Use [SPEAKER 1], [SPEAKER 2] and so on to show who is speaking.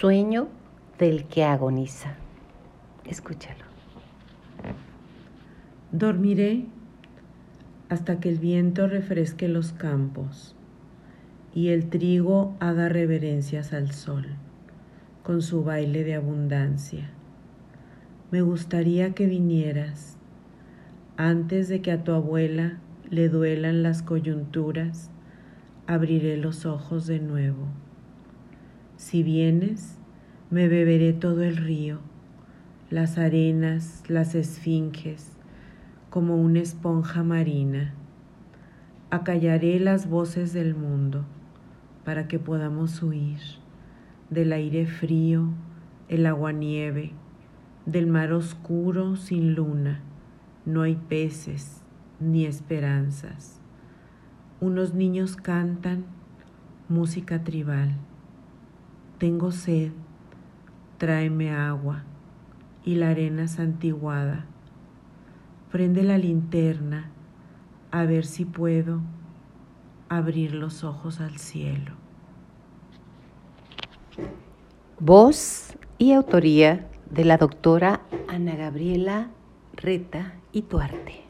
[SPEAKER 1] Sueño del que agoniza. Escúchalo.
[SPEAKER 2] Dormiré hasta que el viento refresque los campos y el trigo haga reverencias al sol con su baile de abundancia. Me gustaría que vinieras antes de que a tu abuela le duelan las coyunturas, abriré los ojos de nuevo. Si vienes, me beberé todo el río, las arenas, las esfinges, como una esponja marina. Acallaré las voces del mundo para que podamos huir del aire frío, el agua nieve, del mar oscuro sin luna. No hay peces ni esperanzas. Unos niños cantan música tribal. Tengo sed, tráeme agua y la arena santiguada. Prende la linterna a ver si puedo abrir los ojos al cielo.
[SPEAKER 1] Voz y autoría de la doctora Ana Gabriela Reta y Tuarte.